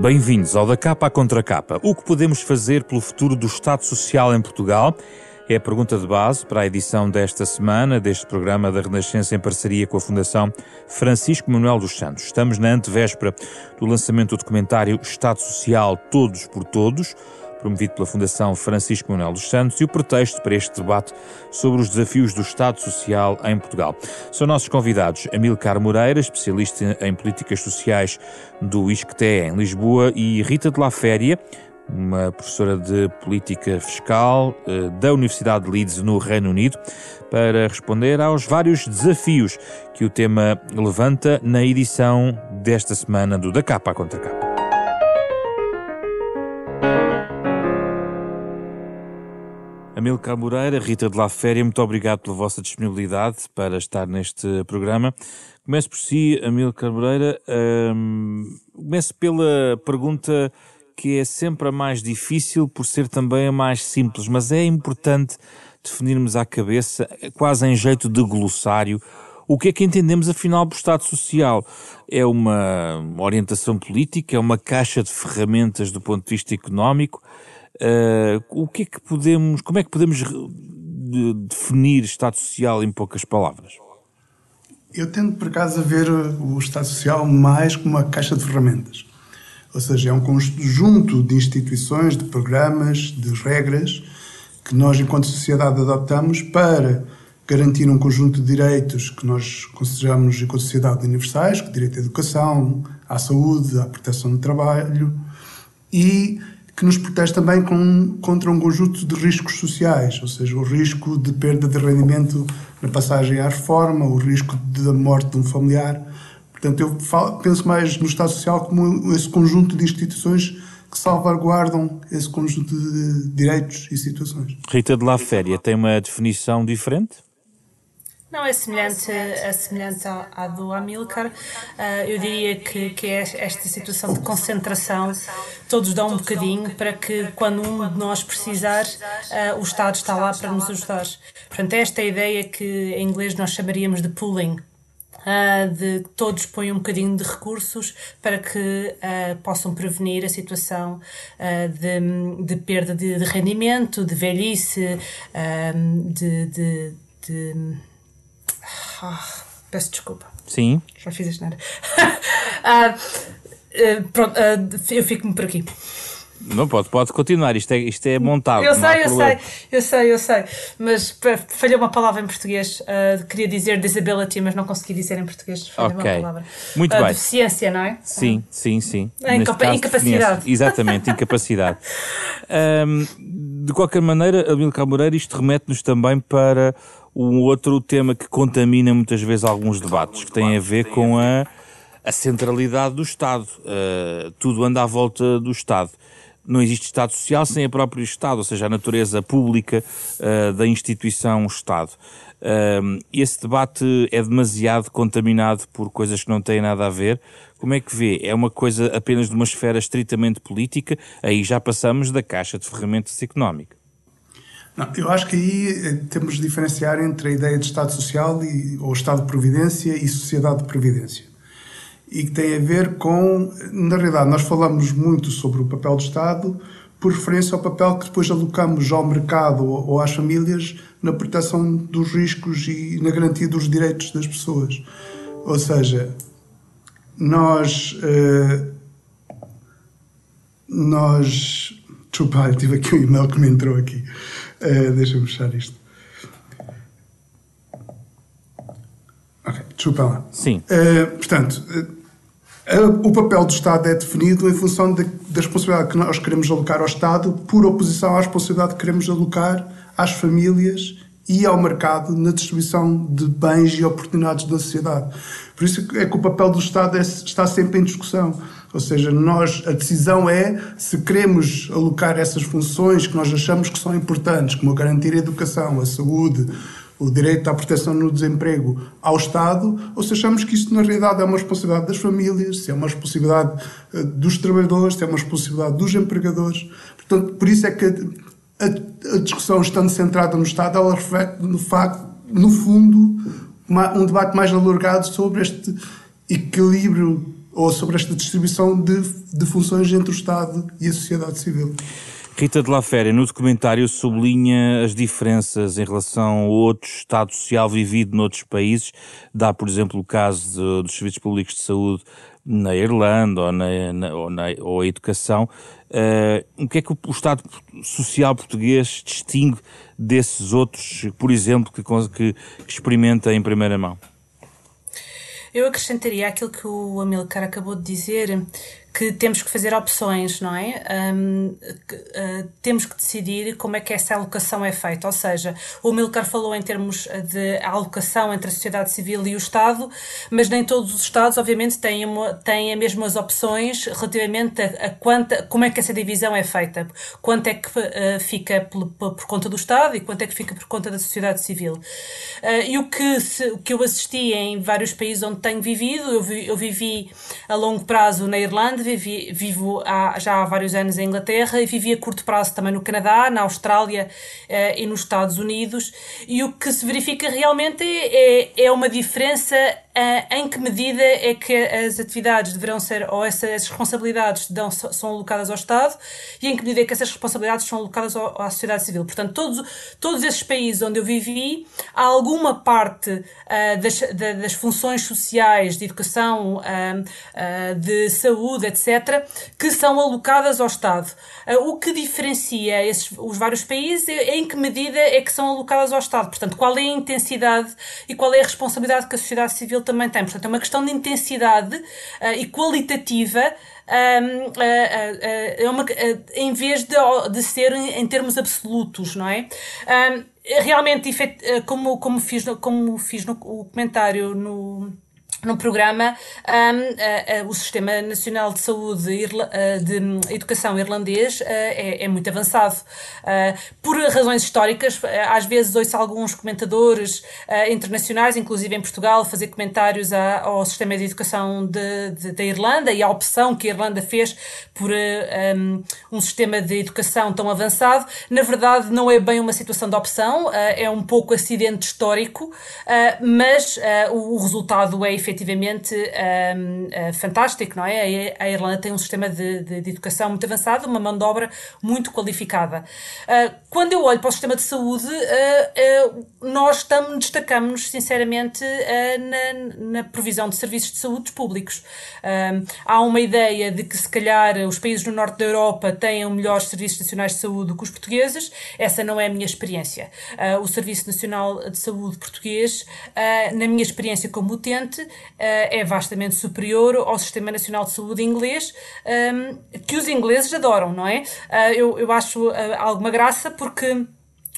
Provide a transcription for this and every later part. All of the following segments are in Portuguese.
Bem-vindos ao Da Capa à Contra Capa. O que podemos fazer pelo futuro do Estado Social em Portugal? É a pergunta de base para a edição desta semana deste programa da Renascença em parceria com a Fundação Francisco Manuel dos Santos. Estamos na antevéspera do lançamento do documentário Estado Social Todos por Todos, promovido pela Fundação Francisco Manuel dos Santos, e o pretexto para este debate sobre os desafios do Estado Social em Portugal. São nossos convidados Amilcar Moreira, especialista em políticas sociais do ISCTE em Lisboa, e Rita de La Féria, uma professora de política fiscal eh, da Universidade de Leeds, no Reino Unido, para responder aos vários desafios que o tema levanta na edição desta semana do Da Capa Contra Capa. Amilcar Moreira, Rita de La Féria, muito obrigado pela vossa disponibilidade para estar neste programa. Começo por si, Amilcar Moreira. Um, começo pela pergunta que é sempre a mais difícil por ser também a mais simples, mas é importante definirmos à cabeça, quase em jeito de glossário, o que é que entendemos afinal por Estado Social? É uma orientação política? É uma caixa de ferramentas do ponto de vista económico? Uh, o que é que podemos, como é que podemos definir Estado Social em poucas palavras? Eu tendo por acaso a ver o Estado Social mais como uma caixa de ferramentas. Ou seja, é um conjunto de instituições, de programas, de regras que nós, enquanto sociedade, adotamos para garantir um conjunto de direitos que nós consideramos, enquanto sociedade, universais, como direito à educação, à saúde, à proteção do trabalho e que nos protege também com, contra um conjunto de riscos sociais, ou seja, o risco de perda de rendimento na passagem à reforma, o risco da morte de um familiar. Portanto, eu falo, penso mais no Estado Social como esse conjunto de instituições que salvaguardam esse conjunto de direitos e situações. Rita de La Féria tem uma definição diferente? Não, é semelhante, é semelhante à, à do Amilcar. Uh, eu diria que, que é esta situação de concentração, todos dão um bocadinho para que, quando um de nós precisar, uh, o Estado está lá para nos ajudar. Portanto, esta é a ideia que em inglês nós chamaríamos de pooling. Uh, de todos põem um bocadinho de recursos para que uh, possam prevenir a situação uh, de, de, perda de, de, rendimento, de velhice, de, de, de ah, peço desculpa. Sim. Já fiz isto, não era? uh, pronto, uh, eu fico-me por aqui. Não pode, pode continuar, isto é, isto é montado. Eu sei, eu sei, eu sei, eu sei. Mas falhou uma palavra em português. Uh, queria dizer disability, mas não consegui dizer em português. Falhou okay. uma palavra. Muito uh, bem. Deficiência, não é? Sim, uh, sim, sim. Incapa incapacidade. Exatamente, incapacidade. um, de qualquer maneira, Amilcar Moreira, isto remete-nos também para um outro tema que contamina muitas vezes alguns debates, que tem a ver com a, a centralidade do Estado. Uh, tudo anda à volta do Estado. Não existe Estado Social sem a próprio Estado, ou seja, a natureza pública uh, da instituição Estado. Uh, esse debate é demasiado contaminado por coisas que não têm nada a ver. Como é que vê? É uma coisa apenas de uma esfera estritamente política? Aí já passamos da caixa de ferramentas económica. Não, eu acho que aí eh, temos de diferenciar entre a ideia de Estado Social e, ou Estado de Previdência e Sociedade de Previdência. E que tem a ver com. Na realidade, nós falamos muito sobre o papel do Estado por referência ao papel que depois alocamos ao mercado ou às famílias na proteção dos riscos e na garantia dos direitos das pessoas. Ou seja, nós. Uh, nós. Desculpa, tive aqui um e-mail que me entrou aqui. Uh, Deixa-me fechar isto. Ok, desculpa lá. Sim. Uh, portanto, uh, o papel do Estado é definido em função de, da responsabilidade que nós queremos alocar ao Estado, por oposição à responsabilidade que queremos alocar às famílias e ao mercado na distribuição de bens e oportunidades da sociedade. Por isso é que o papel do Estado é, está sempre em discussão. Ou seja, nós, a decisão é se queremos alocar essas funções que nós achamos que são importantes, como a garantir a educação, a saúde, o direito à proteção no desemprego ao Estado, ou se achamos que isso na realidade é uma responsabilidade das famílias, se é uma responsabilidade eh, dos trabalhadores, se é uma responsabilidade dos empregadores. Portanto, por isso é que a, a discussão estando centrada no Estado, ela reflete no facto, no fundo, uma, um debate mais alargado sobre este equilíbrio ou sobre esta distribuição de, de funções entre o Estado e a sociedade civil. Rita de la Féria, no documentário, sublinha as diferenças em relação a outro Estado social vivido noutros países. Dá, por exemplo, o caso de, dos serviços públicos de saúde na Irlanda ou, na, na, ou, na, ou a educação. Uh, o que é que o, o, Estado social português distingue desses outros, por exemplo, que, que, que experimenta em primeira mão? Eu acrescentaria aquilo que o Amilcar acabou de dizer, que temos que fazer opções, não é? Um, que, uh, temos que decidir como é que essa alocação é feita. Ou seja, o Milcar falou em termos de alocação entre a sociedade civil e o Estado, mas nem todos os Estados, obviamente, têm, uma, têm as mesmas opções relativamente a, a quanta, como é que essa divisão é feita. Quanto é que uh, fica por, por, conta do Estado e quanto é que fica por conta da sociedade civil. Uh, e o que, se, o que eu assisti em vários países onde tenho vivido, eu, vi, eu vivi a longo prazo na Irlanda, vivi, vivo há, já há vários anos em Inglaterra e vivi a curto prazo também no Canadá, na Austrália uh, e nos Estados Unidos. E o que se verifica realmente é, é, uma diferença em que medida é que as atividades deverão ser, ou essas responsabilidades dão, são alocadas ao Estado e em que medida é que essas responsabilidades são alocadas ao, à sociedade civil. Portanto, todos, todos esses países onde eu vivi, há alguma parte uh, das, das funções sociais, de educação, de saúde, etc., que são alocadas ao Estado. Uh, o que diferencia esses, os vários países é em que medida é que são alocadas ao Estado. Portanto, qual é a intensidade e qual é a responsabilidade que a sociedade civil também tem. Portanto, é uma questão de intensidade uh, e qualitativa. Um, uh, é uma, em vez de, de ser em termos absolutos, não é? Um, realmente, como, como fiz, como fiz no comentário no, no programa um, uh, uh, o Sistema Nacional de Saúde Irla uh, de Educação irlandês é, é, muito avançado. por razões históricas, às vezes ouço alguns comentadores internacionais, inclusive em Portugal, fazer comentários ao Sistema de Educação da Irlanda e à opção que a Irlanda fez por um, um, sistema de educação tão avançado. Na verdade, não é bem uma situação de opção, é um pouco acidente histórico, mas o, o resultado é efetivo efetivamente um, eh, fantástico, não é? A, Irlanda tem um sistema de, de, de, educação muito avançado, uma mão de obra muito qualificada. Uh, quando eu olho para o sistema de saúde, uh, nós estamos, destacamos-nos, sinceramente, na, na, provisão de serviços de saúde públicos. há uma ideia de que, se calhar, os países do norte da Europa têm melhores serviços nacionais de saúde que os portugueses. Essa não é a minha experiência. o Serviço Nacional de Saúde português, na minha experiência como utente, eh, é vastamente superior ao Sistema Nacional de Saúde inglês, ehm, que os ingleses adoram, não é? Eh, eu, eu acho eh, alguma graça porque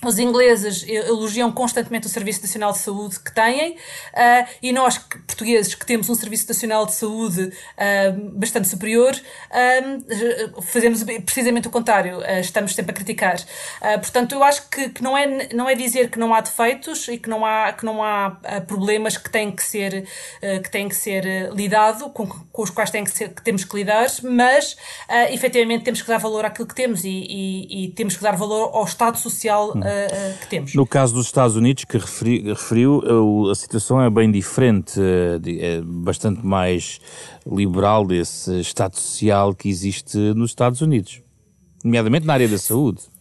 os ingleses elogiam constantemente o Serviço Nacional de Saúde que têm uh, e nós, portugueses, que temos um Serviço Nacional de Saúde uh, bastante superior, uh, fazemos precisamente o contrário, estamos sempre a criticar. portanto, eu acho que, que, não, é, não é dizer que não há defeitos e que não há, que não há problemas que têm que ser, que têm que ser lidado, com, com os quais têm que, ser, que temos que lidar, mas efetivamente temos que dar valor àquilo que temos e, e, e temos que dar valor ao Estado Social. Uh, que temos. No caso dos Estados Unidos, que referi, referiu, a situação é bem diferente, é bastante mais liberal desse Estado social que existe nos Estados Unidos, nomeadamente na área da saúde.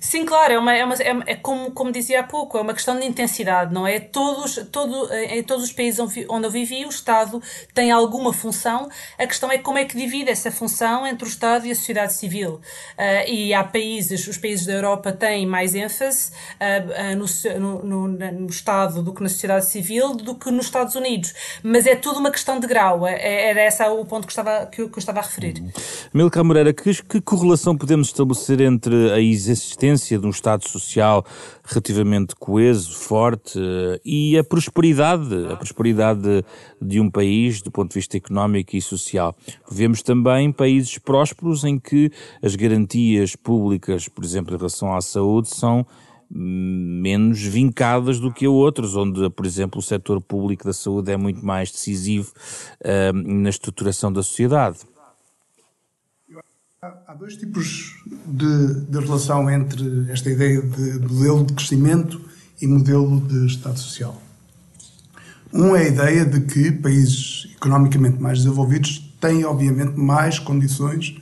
Sim, claro, é, uma, é, uma, é, é, como, como dizia há pouco, é uma questão de intensidade, não é? Todos, todo, em todos os países onde eu vivi, o Estado tem alguma função, a questão é como é que divide essa função entre o Estado e a sociedade civil. Uh, e há países, os países da Europa têm mais ênfase uh, uh, no, no, no, Estado do que na sociedade civil do que nos Estados Unidos. Mas é tudo uma questão de grau, é, era esse o ponto que, estava, que, eu, que eu estava a referir. Milka Moreira, que, que correlação podemos estabelecer entre a existência existência de um Estado social relativamente coeso, forte uh, e a prosperidade, a prosperidade de, de, um país do ponto de vista económico e social. Vemos também países prósperos em que as garantias públicas, por exemplo, em relação à saúde, são menos vincadas do que outros, onde, por exemplo, o setor público da saúde é muito mais decisivo uh, na estruturação da sociedade. Há dois tipos de, de, relação entre esta ideia de modelo de crescimento e modelo de Estado Social. Um é a ideia de que países economicamente mais desenvolvidos têm, obviamente, mais condições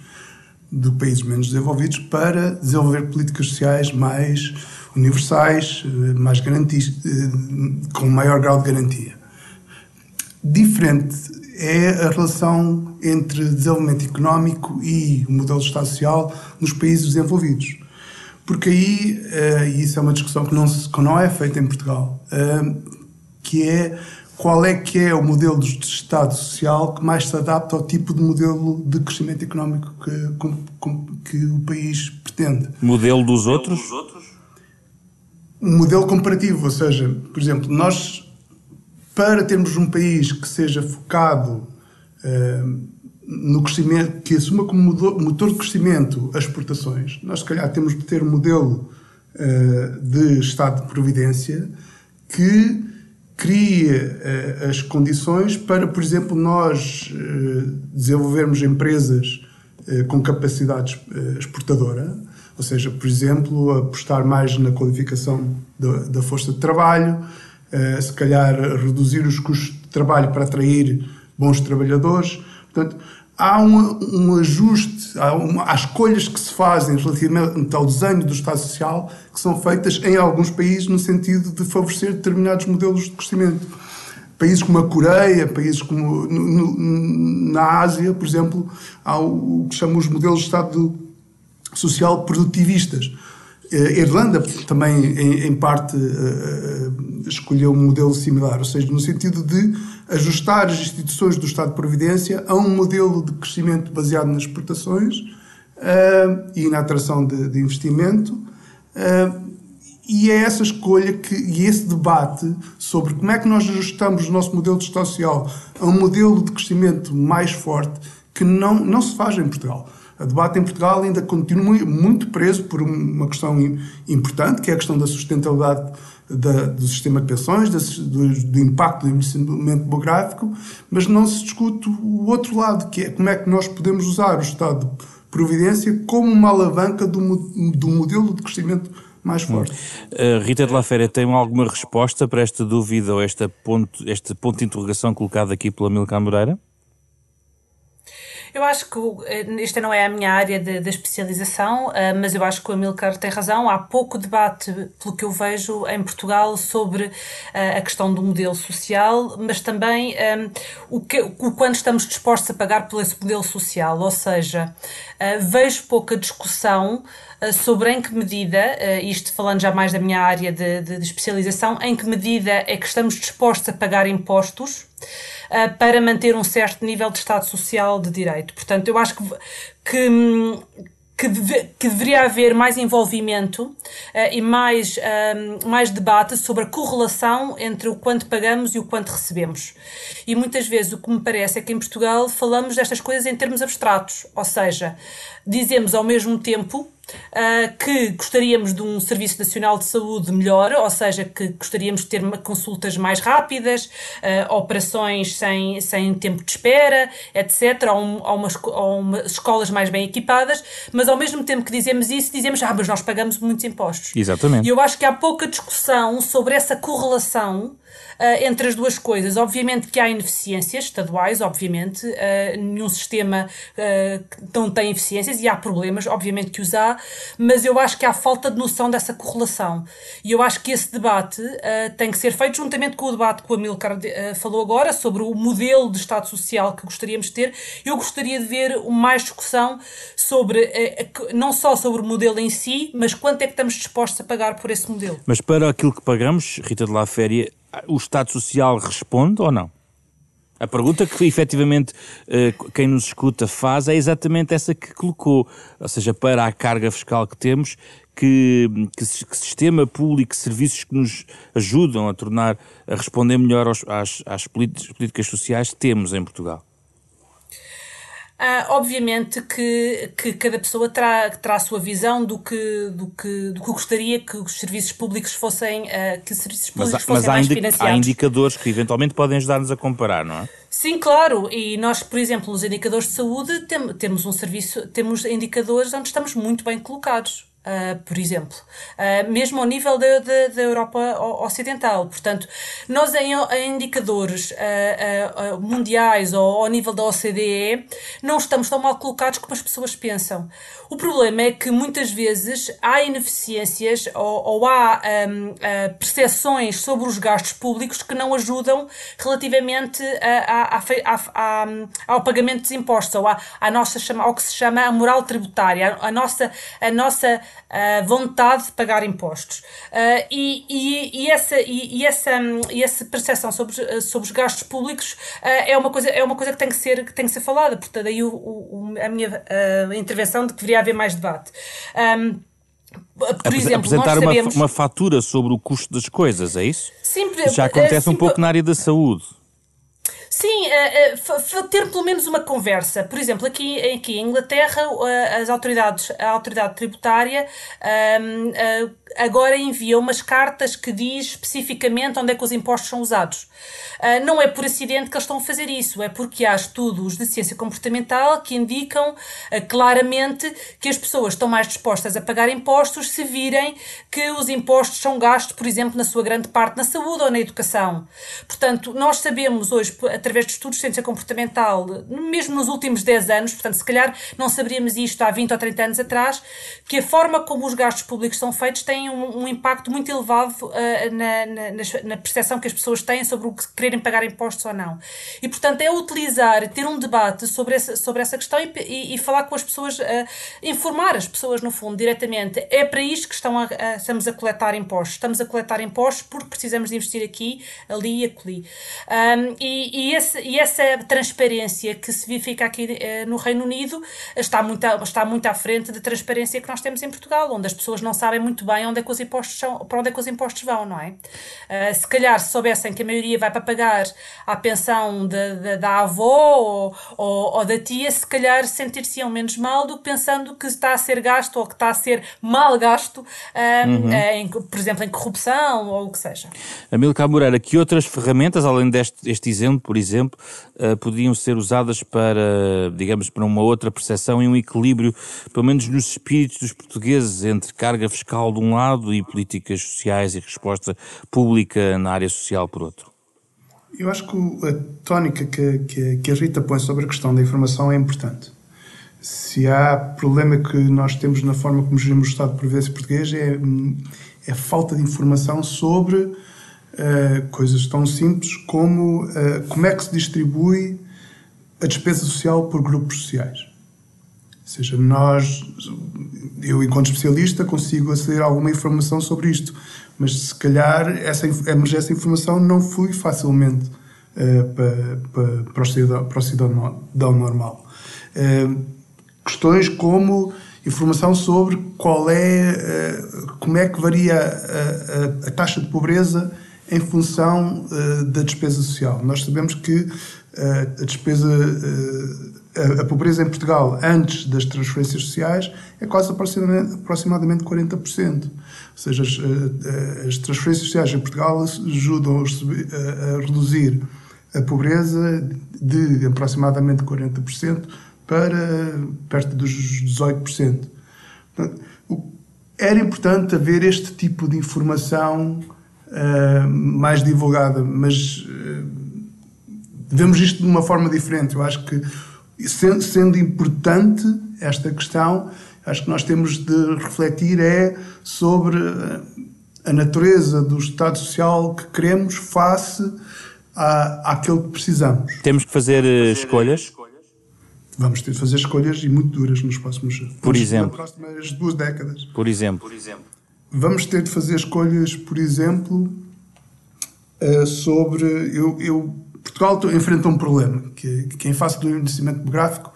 do que países menos desenvolvidos para desenvolver políticas sociais mais universais, mais garantis, eh, com maior grau de garantia. Diferente é a relação entre desenvolvimento económico e o modelo de Estado Social nos países desenvolvidos. Porque aí, eh, e isso é uma discussão que não, se, que não é feita em Portugal, que é qual é que é o modelo de Estado Social que mais se adapta ao tipo de modelo de crescimento económico que, que o país pretende. Modelo dos outros? Um modelo comparativo, ou seja, por exemplo, nós, para termos um país que seja focado uh, no crescimento, que assuma como motor de crescimento as exportações, nós se calhar temos de ter um modelo uh, de Estado de Providência que cria uh, as condições para, por exemplo, nós desenvolvermos empresas com capacidade exportadora, ou seja, por exemplo, apostar mais na qualificação da, da força de trabalho, se calhar reduzir os custos de trabalho para atrair bons trabalhadores. Portanto, há um, um ajuste, há, uma, há, escolhas que se fazem relativamente ao desenho do Estado Social que são feitas em alguns países no sentido de favorecer determinados modelos de crescimento. Países como a Coreia, países como no, no, na Ásia, por exemplo, há o, o que chamam os modelos de Estado Social produtivistas. A Irlanda também, em, em parte, uh, escolheu um modelo similar, ou seja, no sentido de ajustar as instituições do Estado de Providência a um modelo de crescimento baseado nas exportações e na atração de, de investimento. E é essa escolha que, e esse debate sobre como é que nós ajustamos o nosso modelo de Estado Social a um modelo de crescimento mais forte que não, não se faz em Portugal. O debate em Portugal ainda continua muito preso por uma questão importante, que é a questão da sustentabilidade da, do sistema de pensões, do, do, impacto do envelhecimento demográfico, mas não se discute o outro lado, que é como é que nós podemos usar o Estado de Providência como uma alavanca do, do modelo de crescimento mais forte. Uh, Rita de la Féria, tem alguma resposta para esta dúvida ou esta ponto, este ponto de interrogação colocado aqui pela Milka Moreira? Eu acho que eh, esta não é a minha área de, de, especialização, eh, mas eu acho que o Amilcar tem razão. Há pouco debate, pelo que eu vejo, em Portugal sobre eh, a questão do modelo social, mas também um, o, que, o quanto estamos dispostos a pagar por esse modelo social. Ou seja, vejo pouca discussão sobre em que medida, isto falando já mais da minha área de, de, de especialização, em que medida é que estamos dispostos a pagar impostos para manter um certo nível de Estado Social de Direito. Portanto, eu acho que, que que, deve, que, deveria haver mais envolvimento uh, e mais, uh, mais debate sobre a correlação entre o quanto pagamos e o quanto recebemos. E muitas vezes o que me parece é que em Portugal falamos destas coisas em termos abstratos, ou seja, dizemos ao mesmo tempo Uh, que gostaríamos de um Serviço Nacional de Saúde melhor, ou seja, que gostaríamos de ter consultas mais rápidas, uh, operações sem, sem tempo de espera, etc., ou, um, ou, umas, ou umas escolas mais bem equipadas, mas ao mesmo tempo que dizemos isso, dizemos, ah, mas nós pagamos muitos impostos. Exatamente. E eu acho que há pouca discussão sobre essa correlação uh, entre as duas coisas. Obviamente que há ineficiências estaduais, obviamente, uh, nenhum sistema uh, não tem eficiências e há problemas, obviamente que os há, mas eu acho que há falta de noção dessa correlação. E eu acho que esse debate tem que ser feito juntamente com o debate que o Amilcar falou agora sobre o modelo de Estado Social que gostaríamos de ter. Eu gostaria de ver mais discussão sobre, não só sobre o modelo em si, mas quanto é que estamos dispostos a pagar por esse modelo. Mas para aquilo que pagamos, Rita de la Féria, o Estado Social responde ou não? A pergunta que efetivamente eh, quem nos escuta faz é exatamente essa que colocou. Ou seja, para a carga fiscal que temos, que, que, que sistema público, serviços que nos ajudam a tornar, a responder melhor aos, às, às políticas sociais temos em Portugal? Uh, obviamente que, que cada pessoa terá, terá a sua visão do que, do, que, do que gostaria que os serviços públicos fossem, uh, que serviços públicos mas, fossem mas mais financiados. Há indicadores que eventualmente podem ajudar-nos a comparar, não é? Sim, claro. E nós, por exemplo, nos indicadores de saúde, tem, temos um serviço, temos indicadores onde estamos muito bem colocados. Uh, por exemplo, uh, mesmo ao nível da, da, Europa Ocidental. Portanto, nós em, em indicadores uh, mundiais ou ao nível da OCDE não estamos tão mal colocados como as pessoas pensam. O problema é que muitas vezes há ineficiências ou, ou há um, percepções sobre os gastos públicos que não ajudam relativamente a, a, a, ao pagamento dos impostos ou à nossa, ao que se chama a moral tributária, a, nossa, a nossa uh, vontade de pagar impostos. Uh, e, e, e, essa, e, e, essa, e essa percepção sobre, sobre os gastos públicos uh, é, uma coisa, é uma coisa que tem que ser, que tem que ser falada. Portanto, daí o, o, a minha intervenção de que deveria haver mais debate. Um, por exemplo, apresentar sabemos... uma, uma fatura sobre o custo das coisas, é isso? Sim, Já acontece sim, um pouco na área da saúde. Sim, uh, uh, ter pelo menos uma conversa. Por exemplo, aqui, aqui em Inglaterra, uh, as autoridades, a autoridade tributária ehm, agora envia umas cartas que diz especificamente onde é que os impostos são usados. não é por acidente que eles estão a fazer isso, é porque há estudos de ciência comportamental que indicam claramente que as pessoas estão mais dispostas a pagar impostos se virem que os impostos são gastos, por exemplo, na sua grande parte na saúde ou na educação. Portanto, nós sabemos hoje, através de estudos de ciência comportamental, mesmo nos últimos 10 anos, portanto, se calhar não saberíamos isto há 20 ou 30 anos atrás, que a forma como os gastos públicos são feitos tem um, um impacto muito elevado uh, na, na, na, percepção que as pessoas têm sobre o que quererem pagar impostos ou não. E, portanto, é utilizar, ter um debate sobre essa, sobre essa questão e, e, e falar com as pessoas, uh, informar as pessoas, no fundo, diretamente. É para isto que estão a, a, estamos a coletar impostos. Estamos a coletar impostos porque precisamos de investir aqui, ali e acolhi. Um, e, e, esse, e essa transparência que se verifica aqui eh, no Reino Unido está muito, está muito à frente da transparência que nós temos em Portugal, onde as pessoas não sabem muito bem onde é que os impostos são, para onde é que os impostos vão, não é? Uh, se calhar se soubessem que a maioria vai para pagar a pensão de, de, da avó ou, ou, ou, da tia, se calhar sentir-se-iam menos mal do que pensando que está a ser gasto ou que está a ser mal gasto, um, uhum. em, por exemplo, em corrupção ou o que seja. Amilcar Moreira, que outras ferramentas, além deste este exemplo, por exemplo, uh, podiam ser usadas para, digamos, para uma outra percepção e um equilíbrio, pelo menos nos espíritos dos portugueses, entre carga fiscal de um lado e políticas sociais e resposta pública na área social por outro? Eu acho que a tónica que, que, que a Rita põe sobre a questão da informação é importante. Se há problema que nós temos na forma como gerimos o Estado de Previdência português é, é a falta de informação sobre uh, coisas tão simples como uh, como é que se distribui a despesa social por grupos sociais. Seja, nós, eu enquanto especialista, consigo aceder a alguma informação sobre isto, mas se calhar essa, essa informação não flui facilmente uh, para, para, para, o cidadão, para o cidadão normal. Uh, questões como informação sobre qual é, uh, como é que varia a, a, a taxa de pobreza em função da despesa social. Nós sabemos que a despesa, a, pobreza em Portugal antes das transferências sociais é quase aproximadamente, aproximadamente 40%. Ou seja, as, as, transferências sociais em Portugal ajudam a, a reduzir a pobreza de aproximadamente 40% para perto dos 18%. Portanto, era importante haver este tipo de informação uh, mais divulgada, mas uh, vemos isto de uma forma diferente. Eu acho que, sendo, sendo importante esta questão, acho que nós temos de refletir é sobre a natureza do Estado Social que queremos face à, àquilo que precisamos. Temos que fazer uh, escolhas? Vamos ter de fazer escolhas e muito duras nos próximos Por exemplo? Nas próximas duas décadas. Por exemplo? Por exemplo? vamos ter de fazer escolhas, por exemplo, uh, sobre. Eu, eu, Portugal enfrenta um problema, que, que em face do envelhecimento demográfico,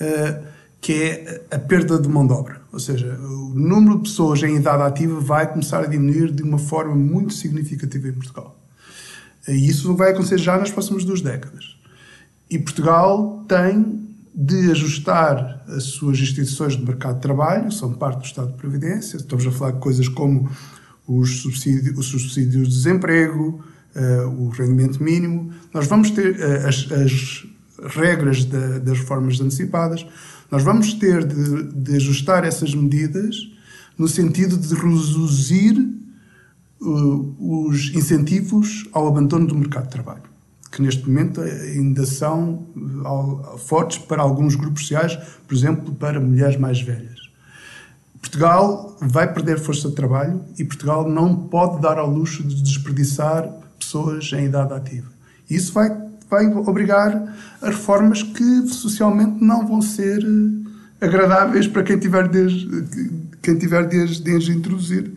uh, que é a perda de mão de obra. Ou seja, o número de pessoas em idade ativa vai começar a diminuir de uma forma muito significativa em Portugal. E isso vai acontecer já nas próximas duas décadas. E Portugal tem de ajustar as suas instituições de mercado de trabalho, são parte do Estado de Previdência, estamos a falar de coisas como os subsídios, os subsídios de desemprego, o rendimento mínimo. Nós vamos ter uh, as, as, regras da, das reformas antecipadas, nós vamos ter de, de, ajustar essas medidas no sentido de reduzir uh, os incentivos ao abandono do mercado de trabalho, que neste momento ainda são fortes para alguns grupos sociais, por exemplo, para mulheres mais velhas. Portugal vai perder força de trabalho e Portugal não pode dar ao luxo de desperdiçar pessoas em idade ativa. Isso vai, vai obrigar a reformas que socialmente não vão ser eh, agradáveis para quem tiver de, quem tiver de, de introduzir.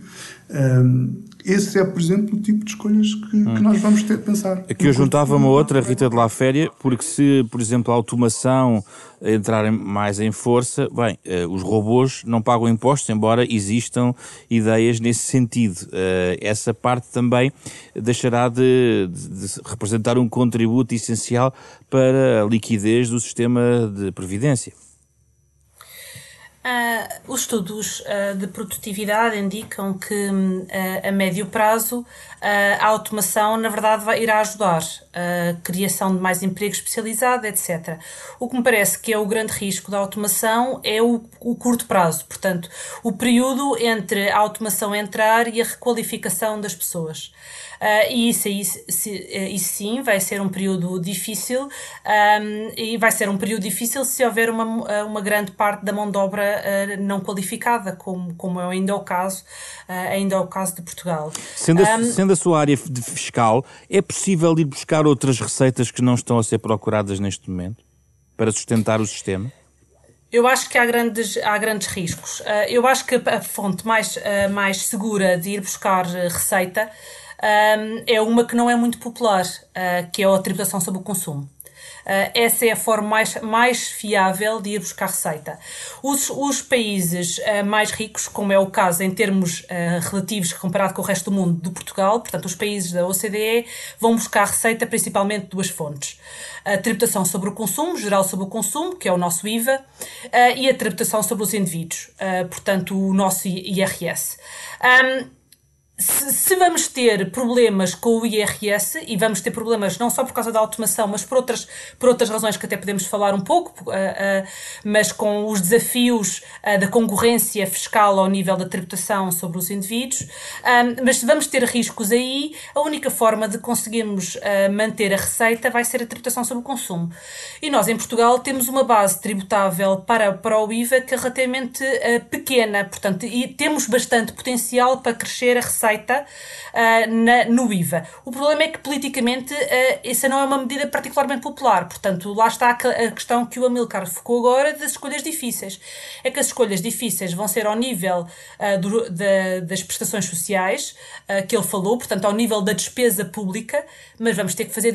Um, esse é, por exemplo, o tipo de escolhas que, hum. que nós vamos ter de pensar. Aqui eu juntava uma outra, Rita de La Féria, porque se, por exemplo, a automação entrar mais em força, bem, uh, os robôs não pagam impostos, embora existam ideias nesse sentido. Uh, essa parte também deixará de, de, de, representar um contributo essencial para a liquidez do sistema de previdência. Uh, os estudos uh, de produtividade indicam que uh, a médio prazo a automação, na verdade, vai, irá ajudar a criação de mais emprego especializado, etc. O que me parece que é o grande risco da automação é o, o curto prazo, portanto, o período entre a automação entrar e a requalificação das pessoas. Uh, e isso, isso, eh, isso, sim vai ser um período difícil um, e vai ser um período difícil se houver uma, eh, uma grande parte da mão de obra uh, não qualificada, como, como é ainda o caso, uh, ainda é o caso de Portugal. Sendo a, um, sendo a sua área de fiscal, é possível ir buscar outras receitas que não estão a ser procuradas neste momento para sustentar o sistema? Eu acho que há grandes, há grandes riscos. eu acho que a fonte mais, mais segura de ir buscar receita um, é uma que não é muito popular, uh, que é a tributação sobre o consumo. Uh, essa é a forma mais, mais fiável de ir buscar receita. Os, os países uh, mais ricos, como é o caso em termos uh, relativos comparado com o resto do mundo de Portugal, portanto, os países da OCDE, vão buscar receita principalmente de duas fontes. A tributação sobre o consumo, geral sobre o consumo, que é o nosso IVA, e a tributação sobre os indivíduos, portanto, o nosso IRS. Um, se, vamos ter problemas com o IRS, e vamos ter problemas não só por causa da automação, mas por outras, por outras razões que até podemos falar um pouco, uh, uh, mas com os desafios uh, da concorrência fiscal ao nível da tributação sobre os indivíduos, mas se vamos ter riscos aí, a única forma de conseguirmos manter a receita vai ser a tributação sobre o consumo. E nós, em Portugal, temos uma base tributável para, para o IVA que é relativamente pequena, portanto, e temos bastante potencial para crescer a receita receita uh, na, no IVA. O problema é que politicamente uh, essa não é uma medida particularmente popular, portanto, lá está a questão que o Amilcar focou agora das escolhas difíceis. É que as escolhas difíceis vão ser ao nível uh, do, da, das prestações sociais, que ele falou, portanto, ao nível da despesa pública, mas vamos ter que fazer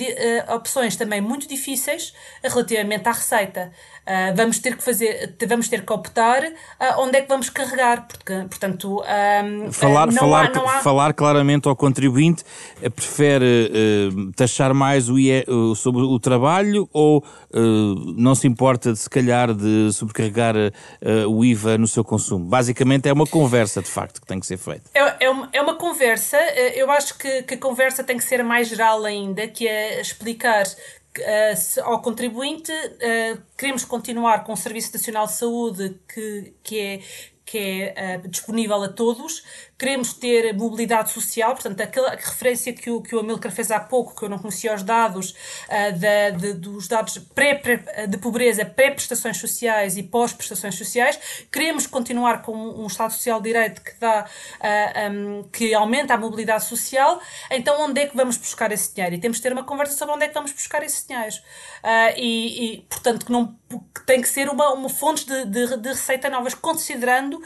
opções também muito difíceis relativamente à receita. Uh, vamos ter que fazer, vamos ter que optar uh, onde é que vamos carregar, porque, portanto, um, falar, não falar, há, não há... falar claramente ao contribuinte, eh, prefere uh, taxar mais o IE, sobre o trabalho ou não se importa de se calhar de sobrecarregar o IVA no seu consumo? Basicamente é uma conversa de facto que tem que ser feita. É, é, uma, é uma conversa, eu acho que, que a conversa tem que ser mais geral ainda, que é explicar Uh, ao contribuinte, uh, queremos continuar com o Serviço Nacional de Saúde, que, que é, que é uh, disponível a todos, queremos ter mobilidade social, portanto, aquela referência que o, que o Amilcar fez há pouco, que eu não conhecia os dados, uh, da, de, dos dados pré, pré, de pobreza, pré-prestações sociais e pós-prestações sociais, queremos continuar com um Estado Social de Direito que, dá, uh, ah, um, que aumenta a mobilidade social, então onde é que vamos buscar esse dinheiro? E temos de ter uma conversa sobre onde é que vamos buscar esse dinheiro. Uh, e, e, portanto, que, não, que tem que ser uma, uma fonte de, de, de receita novas, considerando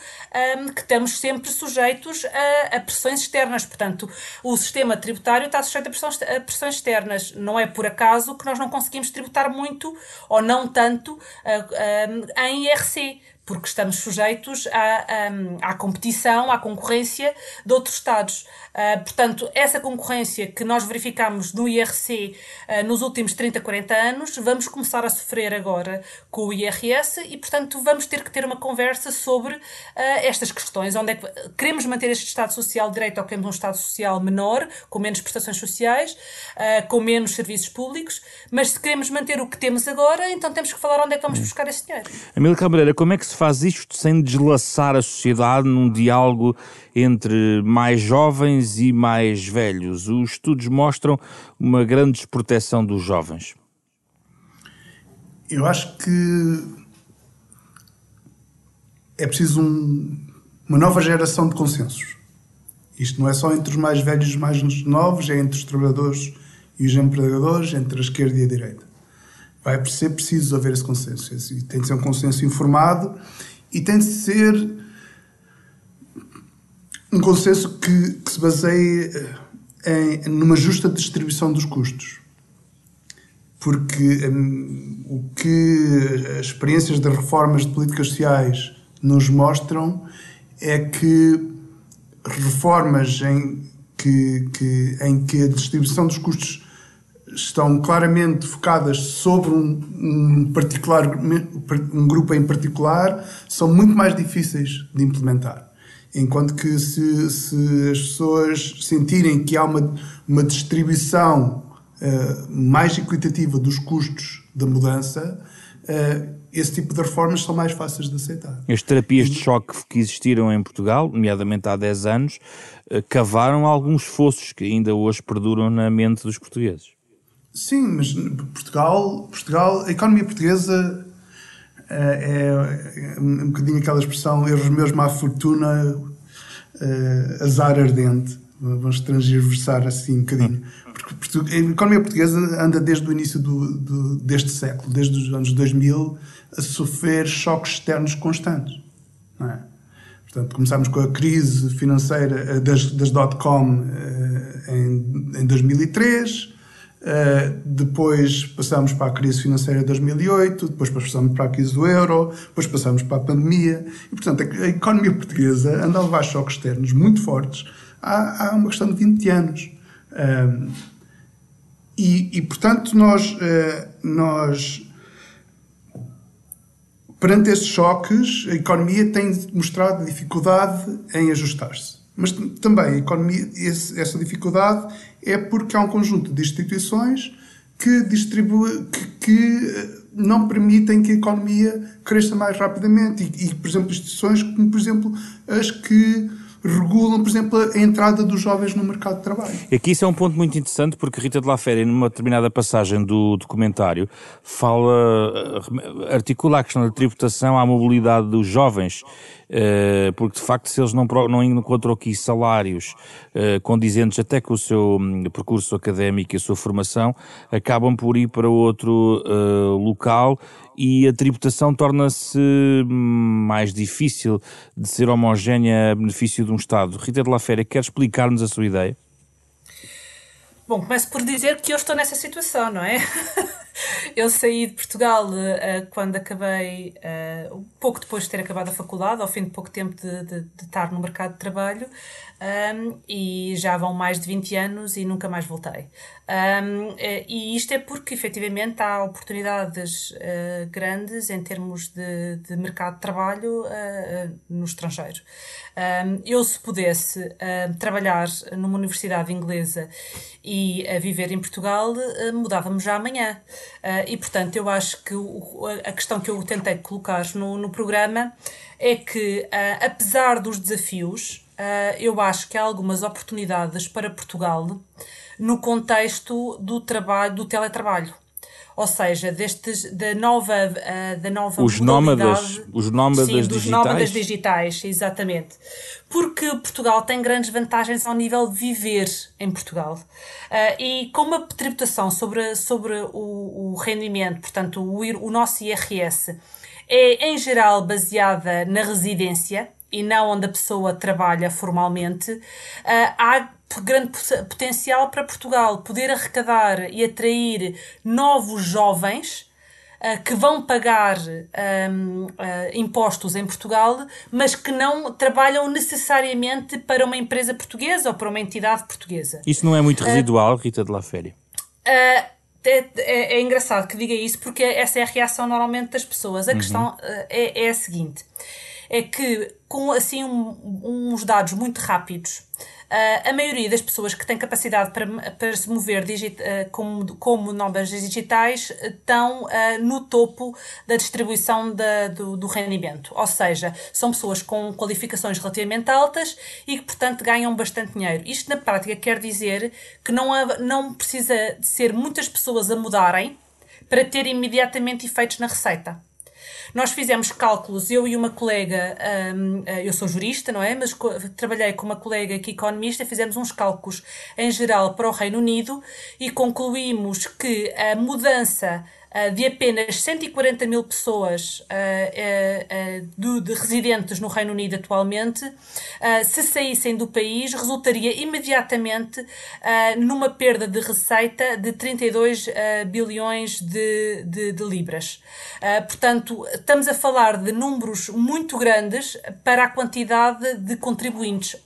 um, que estamos sempre sujeitos a, a, pressões externas. Portanto, o sistema tributário está sujeito a, pressões, a pressões externas. Não é por acaso que nós não conseguimos tributar muito ou não tanto uh, uh, em IRC porque estamos sujeitos à, à, à competição, à concorrência de outros Estados. Uh, portanto, essa concorrência que nós verificamos no IRC uh, nos últimos 30, 40 anos, vamos começar a sofrer agora com o IRS e, portanto, vamos ter que ter uma conversa sobre uh, estas questões. Onde é que queremos manter este Estado Social direito ou queremos um Estado Social menor, com menos prestações sociais, com menos serviços públicos, mas se queremos manter o que temos agora, então temos que falar onde é que vamos buscar esse dinheiro. Amílio Cabreira, como é que se faz isto sem deslaçar a sociedade num diálogo entre mais jovens e mais velhos. Os estudos mostram uma grande desproteção dos jovens. Eu acho que é preciso um, uma nova geração de consensos. Isto não é só entre os mais velhos e os mais novos, é entre os trabalhadores e os empregadores, entre a esquerda e a direita. Vai ser preciso haver esse consenso. E tem de ser um consenso informado e tem de ser um consenso que, que se baseie eh, em, numa justa distribuição dos custos. Porque um, o que as experiências de reformas de políticas sociais nos mostram é que reformas em que, que, em que a distribuição dos custos estão claramente focadas sobre um, um, particular, um grupo em particular são muito mais difíceis de implementar. Enquanto que se, se as pessoas sentirem que há uma, uma distribuição uh, mais equitativa dos custos da mudança, uh, esse tipo de reformas são mais fáceis de aceitar. As terapias de choque que existiram em Portugal, nomeadamente há 10 anos, uh, cavaram alguns fossos que ainda hoje perduram na mente dos portugueses. Sim, mas Portugal, Portugal a economia portuguesa é, é um bocadinho aquela expressão erros meus má fortuna, uh, azar ardente. Vamos transversar assim um bocadinho. Porque a economia portuguesa anda desde o início do, do, deste século, desde os anos 2000, a sofrer choques externos constantes. É? Portanto, começámos com a crise financeira das, das dot-com em, em 2003, Uh, depois passamos para a crise financeira de 2008, depois passamos para a crise do euro, depois passamos para a pandemia. E, portanto, a, economia portuguesa anda a levar choques externos muito fortes há, há uma questão de 20 anos. Uh, e, e, portanto, nós, uh, nós, perante esses choques, a economia tem mostrado dificuldade em ajustar-se. Mas também a economia, esse, essa dificuldade é porque há um conjunto de instituições que distribui, que, que eh, não permitem que a economia cresça mais rapidamente. E, e, por exemplo, instituições como, por exemplo, as que regulam, por exemplo, a entrada dos jovens no mercado de trabalho. Aqui isso é um ponto muito interessante porque Rita de la Féria, numa determinada passagem do documentário, fala, eh, articula a questão da tributação à mobilidade dos jovens porque de facto se eles não, não encontram aqui salários uh, condizentes até com o seu um, percurso académico e a sua formação, acabam por ir para outro uh, local e a tributação torna-se hum, mais difícil de ser homogénea a benefício de um Estado. Rita de la Féria, quer explicar-nos a sua ideia? Bom, começo por dizer que eu estou nessa situação, não é? eu saí de Portugal uh, quando acabei, uh, pouco depois de ter acabado a faculdade, ao fim de pouco tempo de, de, de estar no mercado de trabalho, um, e já vão mais de 20 anos e nunca mais voltei. Um, eh, e isto é porque, efetivamente, há oportunidades uh, grandes em termos de, de mercado de trabalho no estrangeiro. Um, eu, se pudesse trabalhar numa universidade inglesa e viver em Portugal, mudávamos já amanhã. E, portanto, eu acho que o, a questão que eu tentei colocar no, no programa é que, apesar dos desafios, uh, eu acho que há algumas oportunidades para Portugal no contexto do trabalho, do teletrabalho. Ou seja, destes, da nova, uh, da nova os nómadas, os nómadas sim, dos digitais. nómadas digitais, exatamente. Porque Portugal tem grandes vantagens ao nível de viver em Portugal. Uh, e com uma tributação sobre, sobre o, o rendimento, portanto, o, o nosso IRS, é em geral baseada na residência, e não onde a pessoa trabalha formalmente, uh, há grande potencial para Portugal poder arrecadar e atrair novos jovens uh, que vão pagar um, uh, impostos em Portugal, mas que não trabalham necessariamente para uma empresa portuguesa ou para uma entidade portuguesa. Isso não é muito residual, Rita de la Féria? É, é, é, engraçado que diga isso porque essa é a reação normalmente das pessoas. A uhum. questão é, é, a seguinte: é que com assim um, uns dados muito rápidos Uh, a maioria das pessoas que têm capacidade para, para se mover digit, uh, como, como nómadas digitais estão uh, no topo da distribuição da, do, do, rendimento. Ou seja, são pessoas com qualificações relativamente altas e que, portanto, ganham bastante dinheiro. Isto, na prática, quer dizer que não, há, não precisa de ser muitas pessoas a mudarem para ter imediatamente efeitos na receita. Nós fizemos cálculos, eu e uma colega, um, eh, eu sou jurista, não é? Mas trabalhei com uma colega que economista, fizemos uns cálculos em geral para o Reino Unido e concluímos que a mudança de apenas 140 mil pessoas uh, uh, de, de, residentes no Reino Unido atualmente, se saíssem do país, resultaria imediatamente numa perda de receita de 32 bilhões de, de, de libras. portanto, estamos a falar de números muito grandes para a quantidade de contribuintes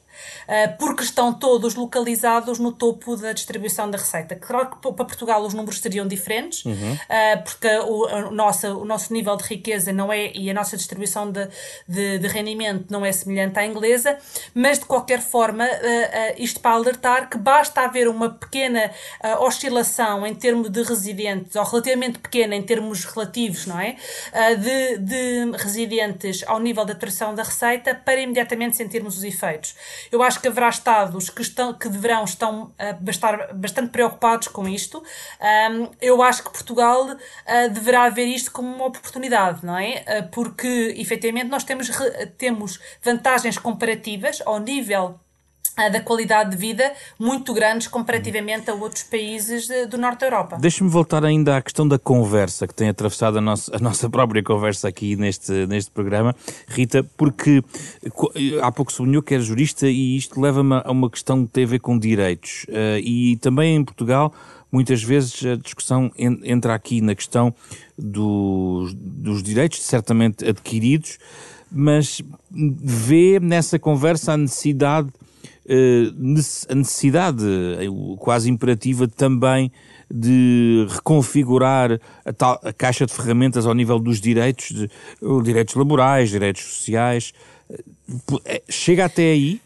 porque estão todos localizados no topo da distribuição da receita. Claro que para Portugal os números seriam diferentes, uhum. Eh, porque o, nossa, o nosso nível de riqueza não é, e a nossa distribuição de, de, de rendimento não é semelhante à inglesa, mas de qualquer forma, eh, isto para alertar que basta haver uma pequena oscilação em termos de residentes, ou relativamente pequena em termos relativos, não é? De, de residentes ao nível da atração da receita para imediatamente sentirmos os efeitos. Eu acho que haverá Estados que, estão, que deverão estão uh, estar bastante preocupados com isto. Um, eu acho que Portugal uh, deverá ver isto como uma oportunidade, não é? Uh, porque, efetivamente, nós temos, temos vantagens comparativas ao nível da qualidade de vida muito grandes comparativamente a outros países do Norte da Europa. Deixe-me voltar ainda à questão da conversa que tem atravessado a nossa, a nossa própria conversa aqui neste, neste programa, Rita, porque há pouco sublinhou que era jurista e isto leva-me a uma questão que tem a ver com direitos. Uh, e também em Portugal, muitas vezes a discussão entra aqui na questão dos, dos direitos certamente adquiridos, mas vê nessa conversa a necessidade a necessidade eh, quase imperativa também de reconfigurar a, tal, a caixa de ferramentas ao nível dos direitos, de, direitos laborais, direitos sociais. Eh, chega até aí?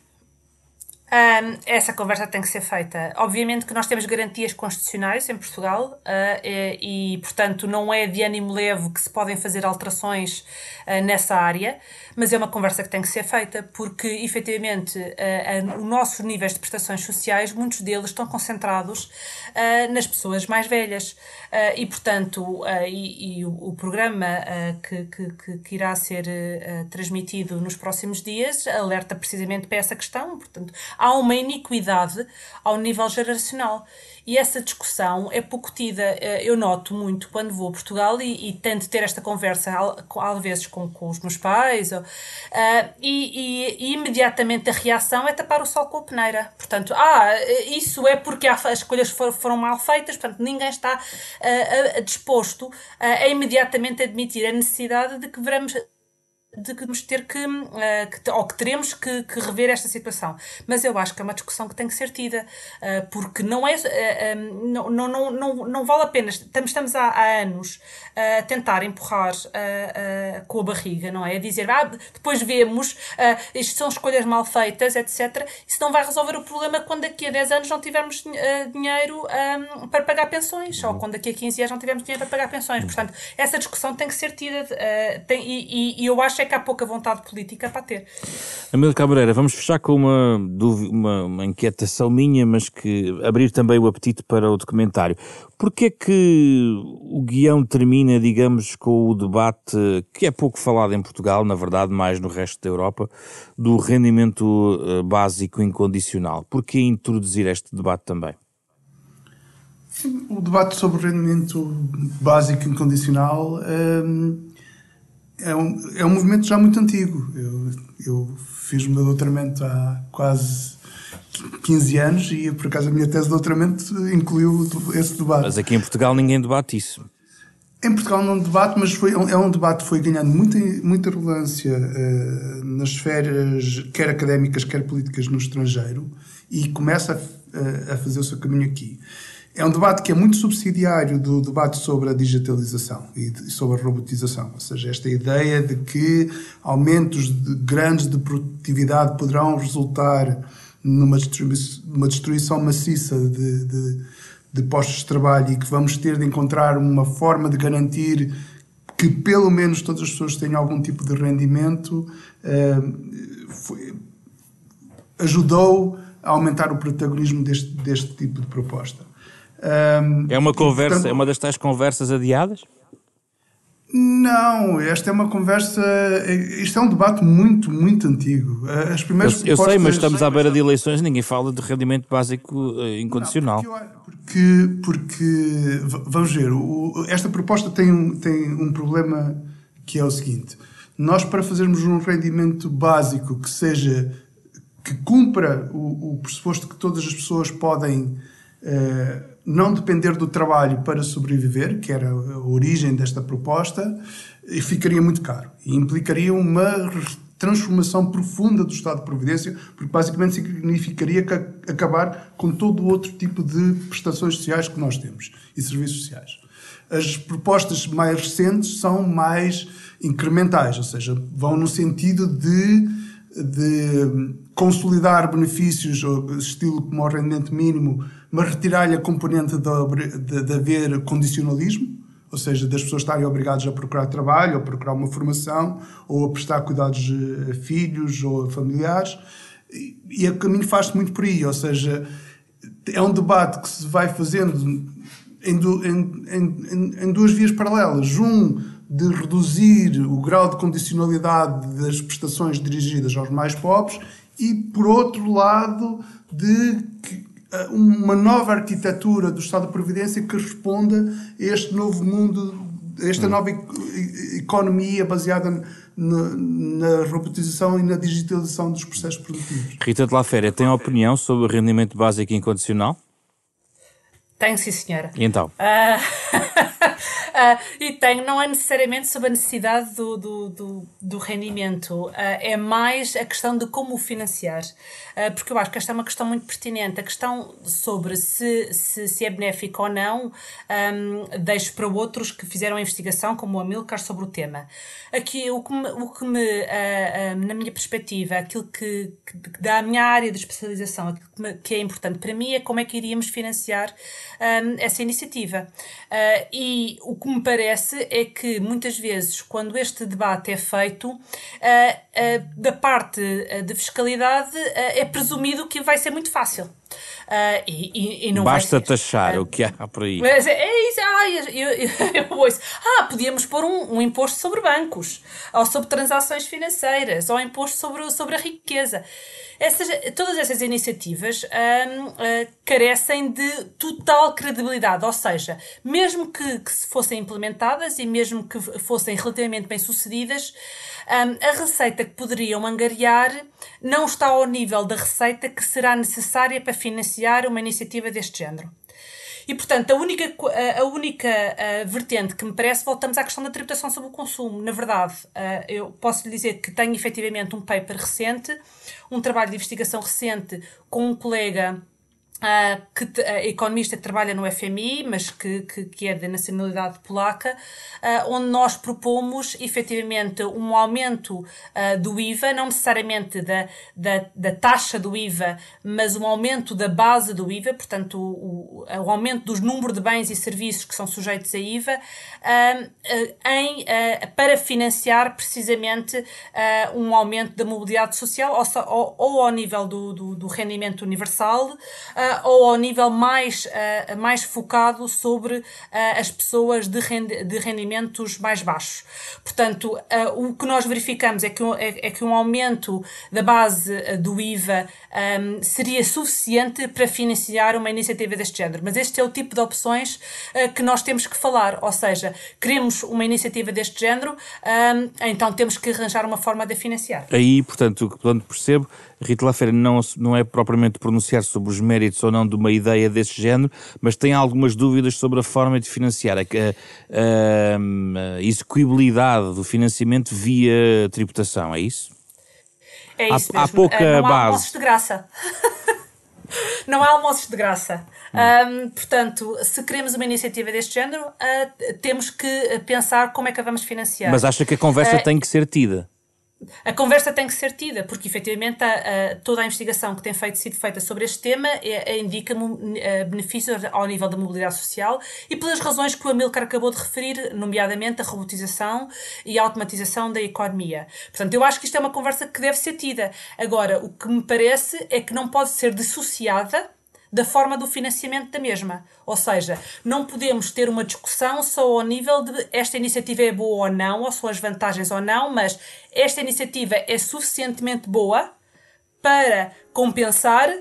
Um, essa conversa tem que ser feita. Obviamente que nós temos garantias constitucionais em Portugal uh, e, e, portanto, não é de ânimo leve que se podem fazer alterações uh, nessa área, mas é uma conversa que tem que ser feita porque, efetivamente, uh, os nossos níveis de prestações sociais, muitos deles estão concentrados nas pessoas mais velhas e, portanto, e, e o, o, programa que, que, que, irá ser transmitido nos próximos dias alerta precisamente para essa questão. Portanto, há uma iniquidade ao nível geracional. E essa discussão é pouco tida. Eh, eu noto muito quando vou a Portugal e, e tento ter esta conversa, às vezes, com, com os meus pais, ou, uh, e, e, e, imediatamente a reação é tapar o sol com a peneira. Portanto, ah, isso é porque as escolhas foram, foram mal feitas, portanto, ninguém está uh, disposto a imediatamente admitir a necessidade de que veremos de que vamos ter que, uh, que ou que teremos que, que, rever esta situação. Mas eu acho que é uma discussão que tem que ser tida, uh, porque não é, uh, não, não, não, não, vale a pena, estamos, estamos há, há anos a tentar empurrar com a barriga, não é? A dizer, ah, depois vemos, isto são escolhas mal feitas, etc. Isso não vai resolver o problema quando daqui a 10 anos não tivermos dinheiro para pagar pensões, ou quando daqui a 15 anos não tivermos dinheiro para pagar pensões. Portanto, essa discussão tem que ser tida, tem, e, e eu acho é que há pouca vontade política para ter. Amílio Cabreira, vamos fechar com uma, uma, uma inquietação minha, mas que abrir também o apetite para o documentário. Porquê é que o guião termina, digamos, com o debate, que é pouco falado em Portugal, na verdade, mais no resto da Europa, do rendimento eh, básico incondicional? Porquê introduzir este debate também? O debate sobre o rendimento básico incondicional hum, é um, é um movimento já muito antigo. Eu, eu fiz o meu doutoramento há quase 15 anos e, por acaso, a minha tese de doutoramento incluiu esse debate. Mas aqui em Portugal ninguém debate isso. Em Portugal não debate, mas foi, é um debate que foi ganhando muita, muita relevância uh, nas esferas, quer académicas, quer políticas no estrangeiro, e começa a, a, fazer o seu caminho aqui. É um debate que é muito subsidiário do debate sobre a digitalização e sobre a robotização, ou seja, esta ideia de que aumentos de, grandes de produtividade poderão resultar numa destruição, maciça de, de de postos de trabalho e que vamos ter de encontrar uma forma de garantir que pelo menos todas as pessoas tenham algum tipo de rendimento, uh, foi, ajudou a aumentar o protagonismo deste, deste tipo de proposta. Um, é uma conversa, portanto, é uma das tais conversas adiadas? Não, esta é uma conversa. Isto é um debate muito, muito antigo. As primeiras eu, eu sei, mas estamos à beira de eleições e ninguém fala de rendimento básico eh, incondicional. Não, porque, porque, vamos ver, esta proposta tem um, tem um problema que é o seguinte: nós, para fazermos um rendimento básico que seja. que cumpra o, o pressuposto que todas as pessoas podem. Uh, não depender do trabalho para sobreviver, que era a origem desta proposta, ficaria muito caro e implicaria uma transformação profunda do Estado de Providência, porque basicamente significaria acabar com todo o outro tipo de prestações sociais que nós temos e serviços sociais. As propostas mais recentes são mais incrementais, ou seja, vão no sentido de, de consolidar benefícios, estilo como o rendimento mínimo, mas retirar-lhe a componente de, de, de haver condicionalismo, ou seja, das pessoas estarem obrigadas a procurar trabalho, ou procurar uma formação, ou a prestar cuidados a filhos ou a familiares, e o caminho faz-se muito por aí, ou seja, é um debate que se vai fazendo em, em, em, em duas vias paralelas. Um, de reduzir o grau de condicionalidade das prestações dirigidas aos mais pobres e, por outro lado, de eh, uma nova arquitetura do Estado de Previdência que responda a este novo mundo, a esta hum. nova economia baseada na, na, robotização e na digitalização dos processos produtivos. Rita de La Féria, tem opinião sobre o rendimento básico incondicional? Tenho, sim, senhora. E então? Uh... Uh, e tenho, não é necessariamente sobre a necessidade do, do, do, do rendimento, uh, é mais a questão de como o financiar. Porque eu acho que esta é uma questão muito pertinente. A questão sobre se, se, se é benéfico ou não, um, deixo para outros que fizeram a investigação, como o Amilcar, sobre o tema. Aqui, o que me, o que me na minha perspectiva, aquilo que, que, dá a minha área de especialização, aquilo que, me, que, é importante para mim é como é que iríamos financiar um, essa iniciativa. e o que me parece é que muitas vezes, quando este debate é feito, uh, uh, da parte de fiscalidade é presumido que vai ser muito fácil. Uh, e, e, não Basta taxar uh, o que há por aí. Mas é, é isso, ah, eu, eu, eu, ouço. Ah, podíamos pôr um, um, imposto sobre bancos, ou sobre transações financeiras, ou imposto sobre, sobre a riqueza. Essas, todas essas iniciativas uh, carecem de total credibilidade, ou seja, mesmo que, que fossem implementadas e mesmo que fossem relativamente bem sucedidas, um, a receita que poderiam angariar não está ao nível da receita que será necessária para financiar uma iniciativa deste género. E, portanto, a única, a única a vertente que me parece, voltamos à questão da tributação sobre o consumo. Na verdade, eu posso lhe dizer que tenho efetivamente um paper recente, um trabalho de investigação recente com um colega Uh, que, uh, economista que trabalha no FMI, mas que, que, que é de nacionalidade polaca, uh, onde nós propomos efetivamente um aumento uh, do IVA, não necessariamente da, da, da, taxa do IVA, mas um aumento da base do IVA, portanto, o, o, o aumento dos números de bens e serviços que são sujeitos a IVA, em, para financiar precisamente um aumento da mobilidade social, ou, ou, ou ao nível do, do, do rendimento universal ou ao nível mais, uh, mais focado sobre uh, as pessoas de, de rendimentos mais baixos. Portanto, uh, o que nós verificamos é que, é, é, que um aumento da base do IVA um, seria suficiente para financiar uma iniciativa deste género. Mas este é o tipo de opções que nós temos que falar, ou seja, queremos uma iniciativa deste género, um, então temos que arranjar uma forma de financiar. Aí, portanto, o que percebo, Rita Lafera não, não é propriamente pronunciar sobre os méritos ou não de uma ideia desse género, mas tem algumas dúvidas sobre a forma de financiar, a, a, a execuibilidade do financiamento via tributação, é isso? É isso há, mesmo. Há pouca não base. Há almoços de graça. não há almoços de graça. Um, portanto, se queremos uma iniciativa deste género, uh, temos que pensar como é que a vamos financiar. Mas acha que a conversa uh, tem que ser tida? A conversa tem que ser tida, porque efetivamente a, a, toda a investigação que tem feito, sido feita sobre este tema é, é, indica benefícios ao nível da mobilidade social e pelas razões que o Amilcar acabou de referir, nomeadamente a robotização e a automatização da economia. Portanto, eu acho que isto é uma conversa que deve ser tida. Agora, o que me parece é que não pode ser dissociada da forma do financiamento da mesma. Ou seja, não podemos ter uma discussão só ao nível de esta iniciativa é boa ou não, ou são as vantagens ou não, mas esta iniciativa é suficientemente boa para compensar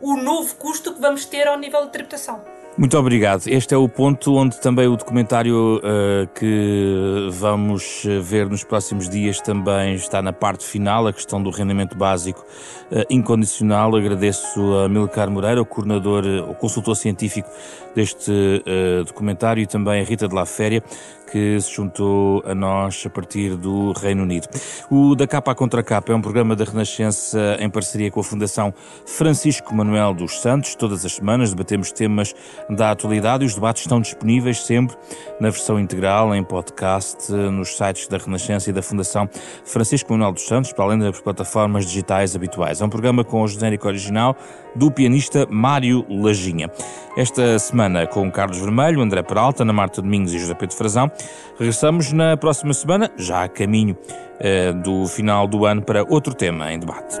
o novo custo que vamos ter ao nível de tributação. Muito obrigado. Este é o ponto onde também o documentário uh, que vamos eh, ver nos próximos dias também está na parte final, a questão do rendimento básico uh, incondicional. Agradeço a Milcar Moreira, o coordenador, o consultor científico deste uh, documentário, e também a Rita de La Féria, que se juntou a nós a partir do Reino Unido. O Da Capa à Contra Capa é um programa da Renascença em parceria com a Fundação Francisco Manuel dos Santos. Todas as semanas debatemos temas da atualidade e os debates estão disponíveis sempre na versão integral, em podcast, nos sites da Renascença e da Fundação Francisco Manuel dos Santos, para além das plataformas digitais habituais. É um programa com o genérico original do pianista Mário Lajinha. Esta semana com Carlos Vermelho, André Peralta, Ana Marta Domingos e José Pedro Frazão. Regressamos na próxima semana, já a caminho eh, do final do ano, para outro tema em debate.